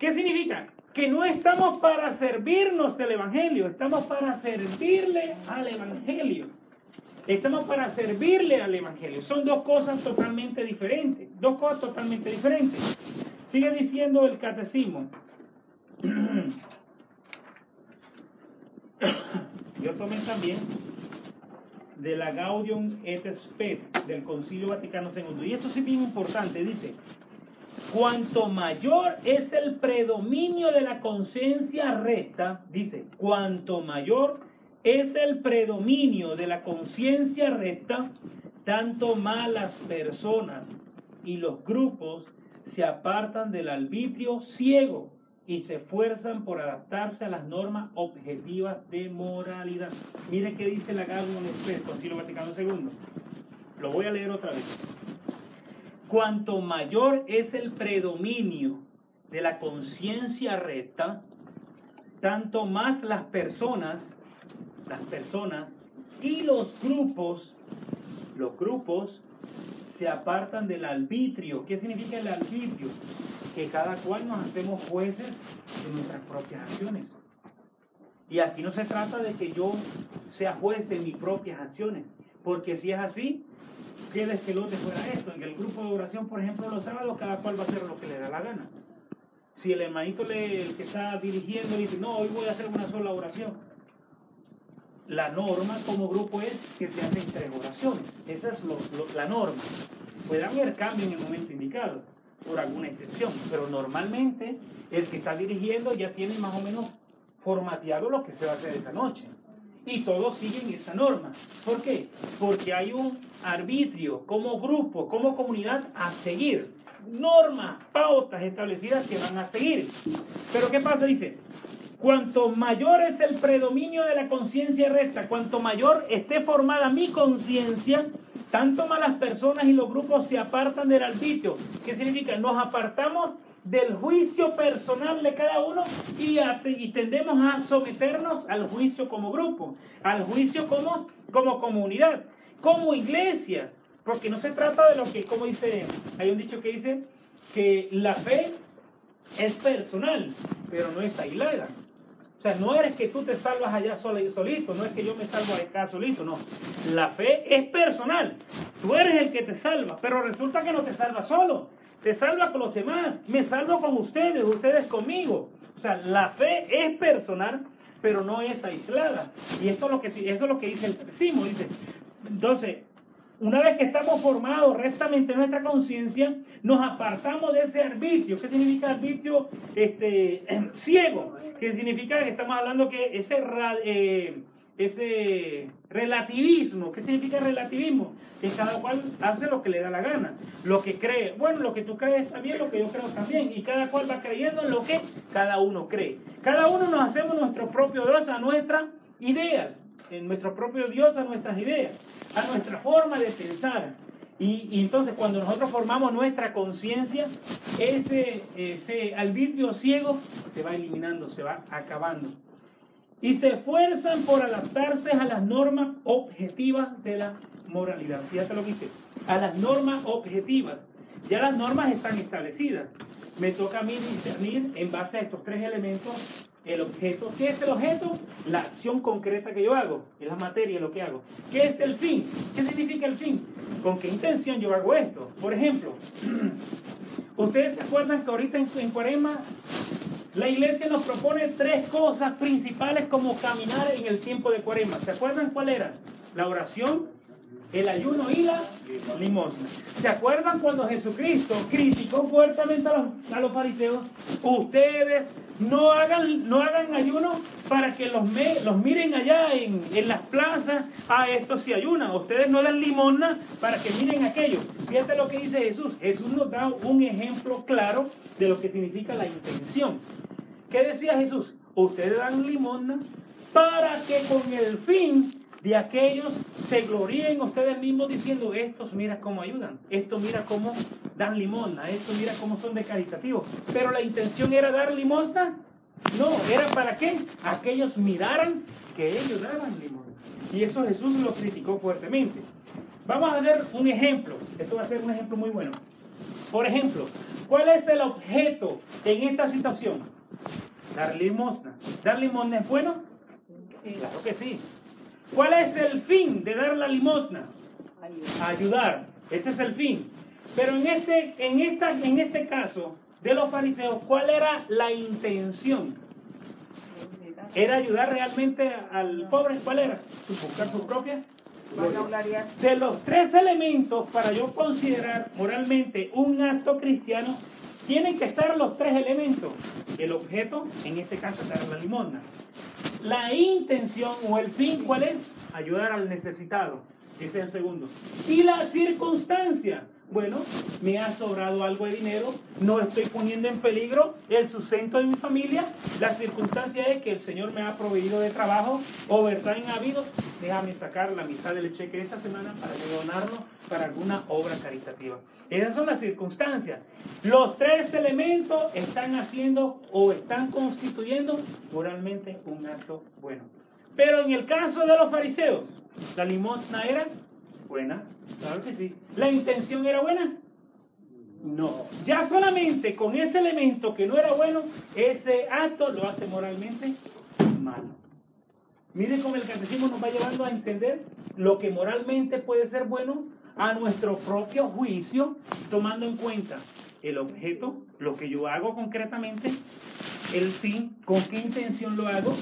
¿Qué significa? Que no estamos para servirnos del Evangelio, estamos para servirle al Evangelio. Estamos para servirle al Evangelio. Son dos cosas totalmente diferentes. Dos cosas totalmente diferentes. Sigue diciendo el catecismo. Yo tomé también de la Gaudium et Spes del Concilio Vaticano II. Y esto sí es bien importante, dice, cuanto mayor es el predominio de la conciencia recta, dice, cuanto mayor es el predominio de la conciencia recta, tanto más las personas y los grupos se apartan del arbitrio ciego y se esfuerzan por adaptarse a las normas objetivas de moralidad. Miren qué dice la Gaudium Spes, Concilio Vaticano II. Lo voy a leer otra vez. Cuanto mayor es el predominio de la conciencia recta, tanto más las personas, las personas y los grupos, los grupos se apartan del arbitrio. ¿Qué significa el arbitrio? Que cada cual nos hacemos jueces de nuestras propias acciones. Y aquí no se trata de que yo sea juez de mis propias acciones, porque si es así, ¿qué despelote fuera esto? En el grupo de oración, por ejemplo, los sábados, cada cual va a hacer lo que le da la gana. Si el hermanito le, el que está dirigiendo dice, no, hoy voy a hacer una sola oración, la norma como grupo es que se hacen tres oraciones. Esa es la norma. Puede haber cambio en el momento indicado, por alguna excepción, pero normalmente el que está dirigiendo ya tiene más o menos formateado lo que se va a hacer esa noche. Y todos siguen esa norma. ¿Por qué? Porque hay un arbitrio como grupo, como comunidad a seguir. Normas, pautas establecidas que van a seguir. Pero ¿qué pasa? Dice, Cuanto mayor es el predominio de la conciencia recta, cuanto mayor esté formada mi conciencia, tanto más las personas y los grupos se apartan del arbitrio. ¿Qué significa? Nos apartamos del juicio personal de cada uno y, tendemos a someternos al juicio como grupo, al juicio como, como comunidad, como iglesia. Porque no se trata de lo que, como dice, hay un dicho que dice que la fe es personal, pero no es aislada. O sea, no eres que tú te salvas allá solito, no es que yo me salvo acá solito, no. La fe es personal. Tú eres el que te salva, pero resulta que no te salva solo. Te salva con los demás. Me salvo con ustedes, ustedes conmigo. O sea, la fe es personal, pero no es aislada. Y esto es lo que, eso es lo que dice el catecismo. Dice, entonces, Una vez que estamos formados rectamente en nuestra conciencia, nos apartamos de ese arbitrio. ¿Qué significa arbitrio este, ciego? ¿Qué significa que estamos hablando que ese, eh, ese relativismo, ¿qué significa relativismo? Que cada cual hace lo que le da la gana, lo que cree. Bueno, lo que tú crees bien, lo que yo creo también. Y cada cual va creyendo en lo que cada uno cree. Cada uno nos hacemos nuestro propio Dios a nuestras ideas, en nuestro propio Dios a nuestras ideas a nuestra forma de pensar. Y, entonces cuando nosotros formamos nuestra conciencia, ese, ese arbitrio ciego se va eliminando, se va acabando. Y se esfuerzan por adaptarse a las normas objetivas de la moralidad. Fíjate lo que dice, a las normas objetivas. Ya las normas están establecidas. Me toca a mí discernir en base a estos tres elementos el objeto. ¿Qué es el objeto? La acción concreta que yo hago, es la materia lo que hago. ¿Qué es el fin? ¿Qué significa el fin? ¿Con qué intención yo hago esto? Por ejemplo, ustedes se acuerdan que ahorita en, en Cuarema la iglesia nos propone tres cosas principales como caminar en el tiempo de Cuarema. ¿Se acuerdan cuál era? La oración, el ayuno y la limosna. ¿Se acuerdan cuando Jesucristo criticó fuertemente a los, fariseos? Ustedes no hagan, no hagan ayuno para que los, los miren allá en, en, las plazas. A estos sí ayunan. Ustedes no dan limosna para que miren aquello. Fíjate lo que dice Jesús. Jesús nos da un ejemplo claro de lo que significa la intención. ¿Qué decía Jesús? Ustedes dan limosna para que con el fin de aquellos se gloríen ustedes mismos diciendo, estos mira cómo ayudan, estos mira cómo dan limosna, estos mira cómo son de caritativos. Pero la intención era dar limosna, no, era para que aquellos miraran que ellos daban limosna. Y eso Jesús lo criticó fuertemente. Vamos a ver un ejemplo, esto va a ser un ejemplo muy bueno. Por ejemplo, ¿cuál es el objeto en esta situación? Dar limosna. ¿Dar limosna es bueno? Claro que sí. ¿Cuál es el fin de dar la limosna? Ayudar. Ese es el fin. Pero en este, en esta, en este caso de los fariseos, ¿cuál era la intención? ¿Era ayudar realmente al pobre? ¿Cuál era? Buscar su propia. De los tres elementos para yo considerar moralmente un acto cristiano, tienen que estar los tres elementos. El objeto, en este caso, dar la limosna. La intención o el fin, ¿cuál es? Ayudar al necesitado. Ese es el segundo. Y la circunstancia. Bueno, me ha sobrado algo de dinero, no estoy poniendo en peligro el sustento de mi familia. La circunstancia es que el Señor me ha proveído de trabajo, overtime ha habido. Déjame sacar la mitad del cheque esta semana para donarlo para alguna obra caritativa. Esas son las circunstancias. Los tres elementos están haciendo o están constituyendo moralmente un acto bueno. Pero en el caso de los fariseos, la limosna era buena, claro que sí. ¿La intención era buena? No. Ya solamente con ese elemento que no era bueno, ese acto lo hace moralmente malo. Miren cómo el catecismo nos va llevando a entender lo que moralmente puede ser bueno a nuestro propio juicio, tomando en cuenta el objeto, lo que yo hago concretamente, el fin, con qué intención lo hago,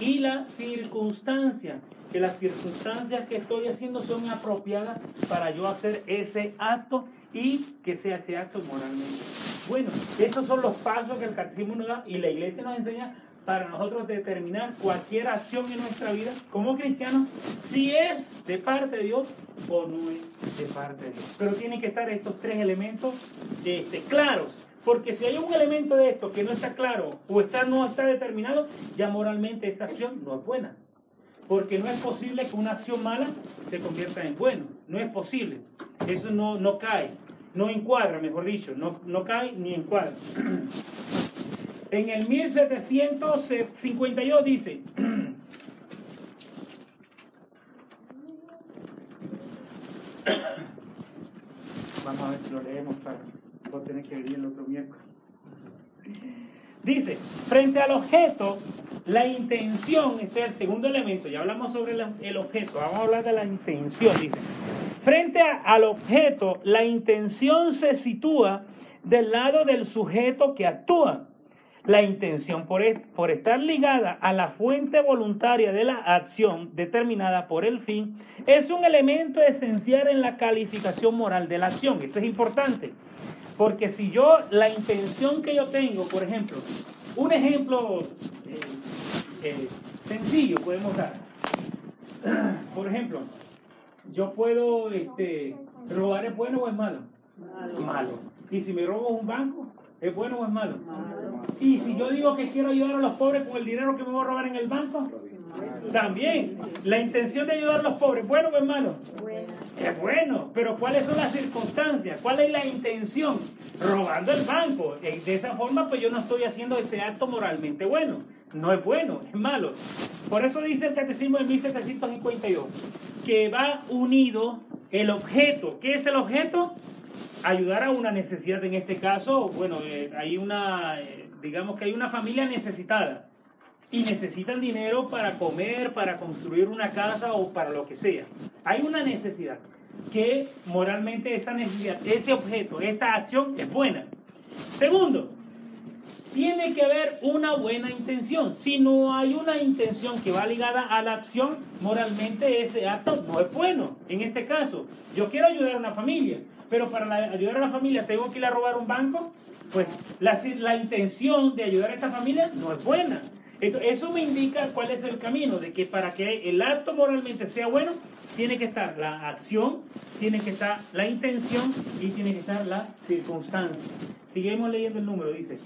y la circunstancia, que las circunstancias que estoy haciendo son apropiadas para yo hacer ese acto y que sea ese acto moralmente. Bueno, esos son los pasos que el catecismo nos da y la iglesia nos enseña para nosotros determinar cualquier acción en nuestra vida como cristianos, si es de parte de Dios o no es de parte de Dios. Pero tienen que estar estos tres elementos este, claros, porque si hay un elemento de esto que no está claro o está, no está determinado, ya moralmente esa acción no es buena. Porque no es posible que una acción mala se convierta en bueno. No es posible. Eso no, no cae, no encuadra, mejor dicho, no, no cae ni encuadra. En el 1752 dice, vamos a ver si lo leemos para no tener que venir el otro miércoles. Dice, frente al objeto, la intención, este es el segundo elemento, ya hablamos sobre el objeto, vamos a hablar de la intención, dice. Frente al objeto, la intención se sitúa del lado del sujeto que actúa La intención, por, por estar ligada a la fuente voluntaria de la acción determinada por el fin, es un elemento esencial en la calificación moral de la acción. Esto es importante, porque si yo, la intención que yo tengo, por ejemplo, un ejemplo eh, eh, sencillo podemos dar. Por ejemplo, yo puedo, este, robar es bueno o es malo? Malo. malo. Y si me robo un banco, ¿es bueno o es malo? malo? Y si yo digo que quiero ayudar a los pobres con el dinero que me voy a robar en el banco, también. La intención de ayudar a los pobres, ¿bueno o es malo? Bueno. Es bueno, pero ¿cuáles son las circunstancias? ¿Cuál es la intención? Robando el banco. De esa forma, pues yo no estoy haciendo ese acto moralmente bueno. No es bueno, es malo. Por eso dice el Catecismo de 1752 que va unido el objeto. ¿Qué es el objeto? Ayudar a una necesidad. En este caso, bueno, eh, hay una, eh, digamos que hay una familia necesitada y necesitan dinero para comer, para construir una casa o para lo que sea. Hay una necesidad que moralmente esta necesidad, ese objeto, esta acción es buena. Segundo, tiene que haber una buena intención. Si no hay una intención que va ligada a la acción, moralmente ese acto no es bueno. En este caso, yo quiero ayudar a una familia, pero para ayudar a la familia tengo que ir a robar un banco, pues la, intención de ayudar a esta familia no es buena. Eso me indica cuál es el camino, de que para que el acto moralmente sea bueno, tiene que estar la acción, tiene que estar la intención y tiene que estar la circunstancia. Seguimos leyendo el número, dice.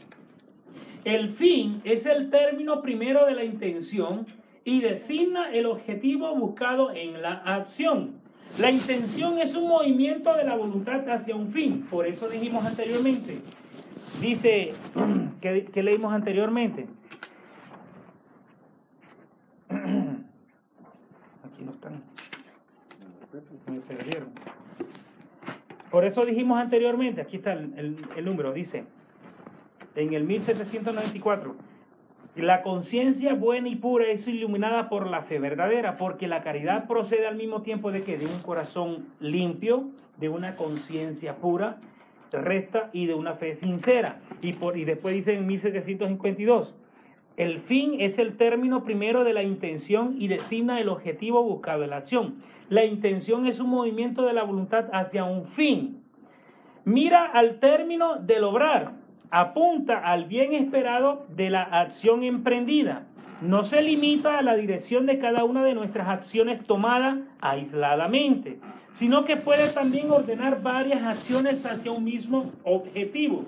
El fin es el término primero de la intención y designa el objetivo buscado en la acción. La intención es un movimiento de la voluntad hacia un fin, por eso dijimos anteriormente. Dice, que, leímos anteriormente? Aquí no están. Por eso dijimos anteriormente, aquí está el, el número, dice, en el 1794. La conciencia buena y pura es iluminada por la fe verdadera, porque la caridad procede al mismo tiempo de que de un corazón limpio, de una conciencia pura, recta y de una fe sincera. Y, por, y después dice en 1752, el fin es el término primero de la intención y designa el objetivo buscado en la acción. La intención es un movimiento de la voluntad hacia un fin. Mira al término del obrar apunta al bien esperado de la acción emprendida. No se limita a la dirección de cada una de nuestras acciones tomadas aisladamente, sino que puede también ordenar varias acciones hacia un mismo objetivo.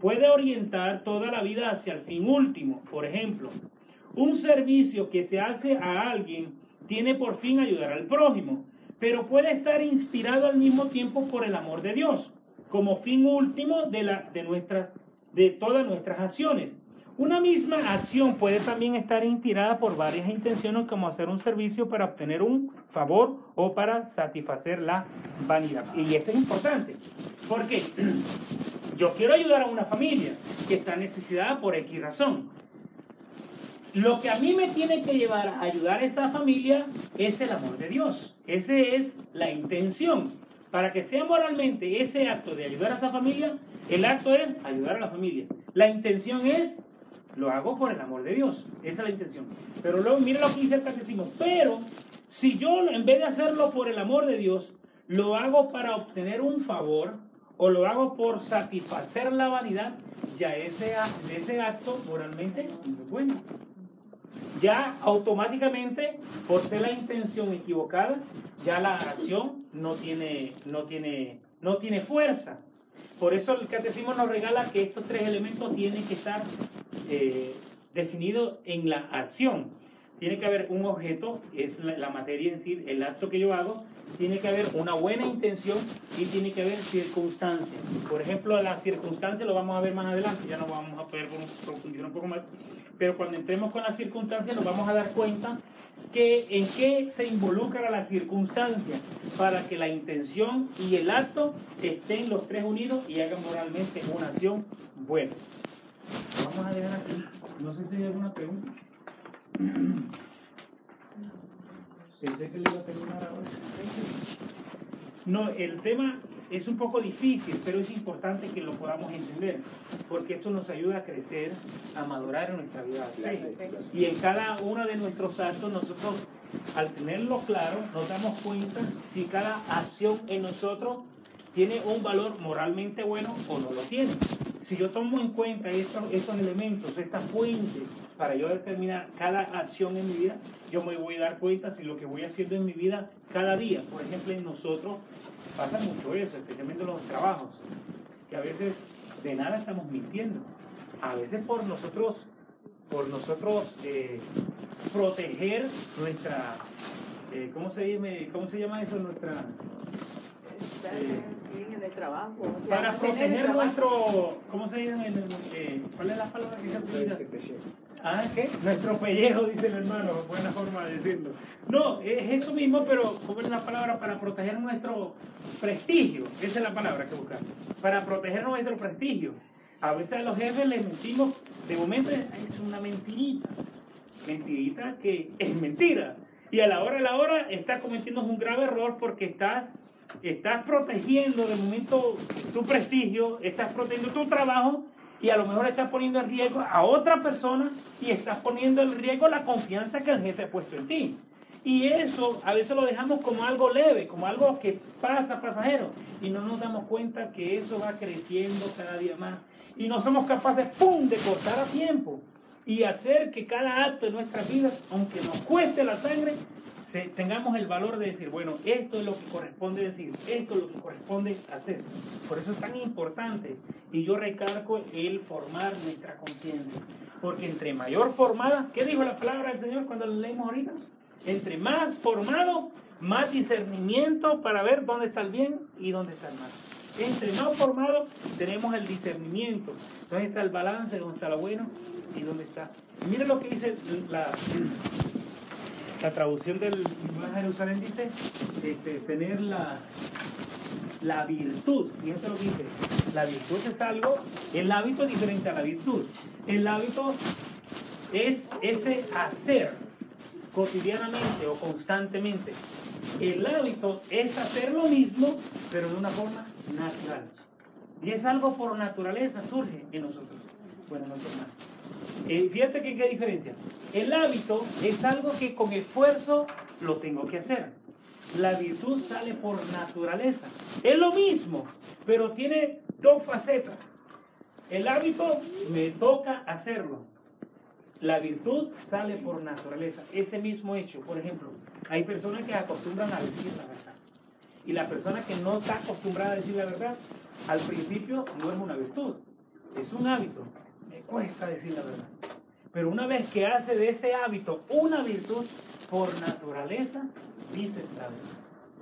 Puede orientar toda la vida hacia el fin último. Por ejemplo, un servicio que se hace a alguien tiene por fin ayudar al prójimo, pero puede estar inspirado al mismo tiempo por el amor de Dios, como fin último de, la, de nuestras de todas nuestras acciones. Una misma acción puede también estar inspirada por varias intenciones como hacer un servicio para obtener un favor o para satisfacer la vanidad. Y esto es importante, porque yo quiero ayudar a una familia que está necesitada por X razón. Lo que a mí me tiene que llevar a ayudar a esa familia es el amor de Dios. Esa es la intención. Para que sea moralmente ese acto de ayudar a esa familia, el acto es ayudar a la familia. La intención es, lo hago por el amor de Dios. Esa es la intención. Pero luego, mire lo que dice el catecismo. Pero, si yo en vez de hacerlo por el amor de Dios, lo hago para obtener un favor, o lo hago por satisfacer la vanidad, ya ese, ese acto moralmente es bueno. Ya automáticamente, por ser la intención equivocada, ya la acción no tiene, no tiene, no tiene fuerza. Por eso el catecismo nos regala que estos tres elementos tienen que estar eh, definidos en la acción. Tiene que haber un objeto, es la, materia en sí, el acto que yo hago, tiene que haber una buena intención y tiene que haber circunstancias. Por ejemplo, las circunstancias lo vamos a ver más adelante, ya no vamos a poder profundizar un poco más, pero cuando entremos con las circunstancias nos vamos a dar cuenta que, en qué se involucra la circunstancia para que la intención y el acto estén los tres unidos y hagan moralmente una acción buena. Vamos a dejar aquí. No sé si hay alguna pregunta. Pensé que le iba a terminar ahora. No, el tema es un poco difícil, pero es importante que lo podamos entender, porque esto nos ayuda a crecer, a madurar en nuestra vida. Y en cada uno de nuestros actos nosotros, al tenerlo claro, nos damos cuenta si cada acción en nosotros tiene un valor moralmente bueno o no lo tiene. Si yo tomo en cuenta estos, estos elementos, estas fuentes, para yo determinar cada acción en mi vida, yo me voy a dar cuenta si lo que voy haciendo en mi vida cada día, por ejemplo, en nosotros pasa mucho eso, especialmente en los trabajos, que a veces de nada estamos mintiendo. A veces por nosotros, por nosotros eh, proteger nuestra, eh, ¿cómo, se llama, ¿cómo se llama eso? Nuestra en el trabajo. para proteger nuestro, ¿cómo se dice? Eh, ¿Cuál es la palabra que se utiliza? Ah, ¿qué? Nuestro pellejo, dice el hermano, buena forma de decirlo. No, es eso mismo, pero ¿cómo es la palabra? Para proteger nuestro prestigio. Esa es la palabra que buscamos. Para proteger nuestro prestigio. A veces a los jefes les mentimos, de momento es una mentirita. Mentirita que es mentira. Y a la hora a la hora estás cometiendo un grave error porque estás estás protegiendo de momento tu prestigio, estás protegiendo tu trabajo y a lo mejor estás poniendo en riesgo a otra persona y estás poniendo en riesgo la confianza que el jefe ha puesto en ti. Y eso a veces lo dejamos como algo leve, como algo que pasa pasajero y no nos damos cuenta que eso va creciendo cada día más y no somos capaces, ¡pum!, de cortar a tiempo y hacer que cada acto de nuestras vidas, aunque nos cueste la sangre, tengamos el valor de decir, bueno, esto es lo que corresponde decir, esto es lo que corresponde hacer. Por eso es tan importante. Y yo recargo el formar nuestra conciencia. Porque entre mayor formada, ¿qué dijo la palabra del Señor cuando la leímos ahorita? Entre más formado, más discernimiento para ver dónde está el bien y dónde está el mal. Entre más formado, tenemos el discernimiento. Dónde está el balance, dónde está lo bueno y dónde está. Mire lo que dice la, la traducción del Nuevo Jerusalén dice este, tener la, la virtud. Fíjense lo que dice. La virtud es algo, el hábito es diferente a la virtud. El hábito es ese hacer cotidianamente o constantemente. El hábito es hacer lo mismo, pero de una forma natural. Y es algo por naturaleza, surge en nosotros. Bueno, no más. Eh, fíjate que qué diferencia. El hábito es algo que con esfuerzo lo tengo que hacer. La virtud sale por naturaleza. Es lo mismo, pero tiene dos facetas. El hábito me toca hacerlo. La virtud sale por naturaleza. Ese mismo hecho, por ejemplo, hay personas que acostumbran a decir la verdad. Y la persona que no está acostumbrada a decir la verdad, al principio no es una virtud, es un hábito cuesta decir la verdad. Pero una vez que hace de ese hábito una virtud, por naturaleza, dice verdad.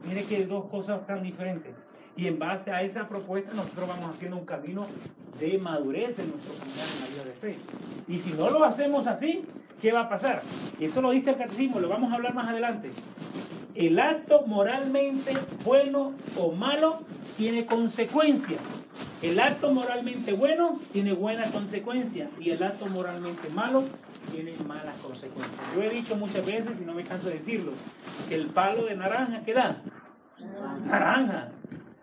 Mire que dos cosas tan diferentes. Y en base a esa propuesta nosotros vamos haciendo un camino de madurez en nuestro caminar en la vida de fe. Y si no lo hacemos así, ¿qué va a pasar? Eso lo dice el catecismo, lo vamos a hablar más adelante. El acto moralmente bueno o malo tiene consecuencias. El acto moralmente bueno tiene buenas consecuencias y el acto moralmente malo tiene malas consecuencias. Yo he dicho muchas veces, y no me canso de decirlo, que el palo de naranja, ¿qué da? Naranja.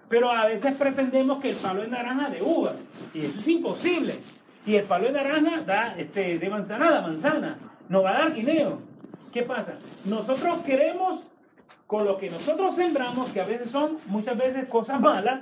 Pero a veces pretendemos que el palo de naranja de uva, y eso es imposible. Y el palo de naranja da este, de manzanada, manzana, no va a dar guineo. ¿Qué pasa? Nosotros queremos, con lo que nosotros sembramos, que a veces son muchas veces cosas malas,